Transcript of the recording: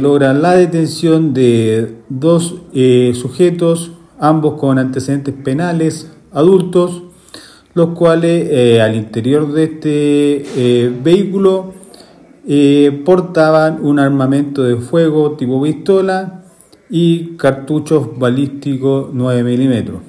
logran la detención de dos eh, sujetos, ambos con antecedentes penales adultos, los cuales eh, al interior de este eh, vehículo eh, portaban un armamento de fuego tipo pistola y cartuchos balísticos 9 milímetros.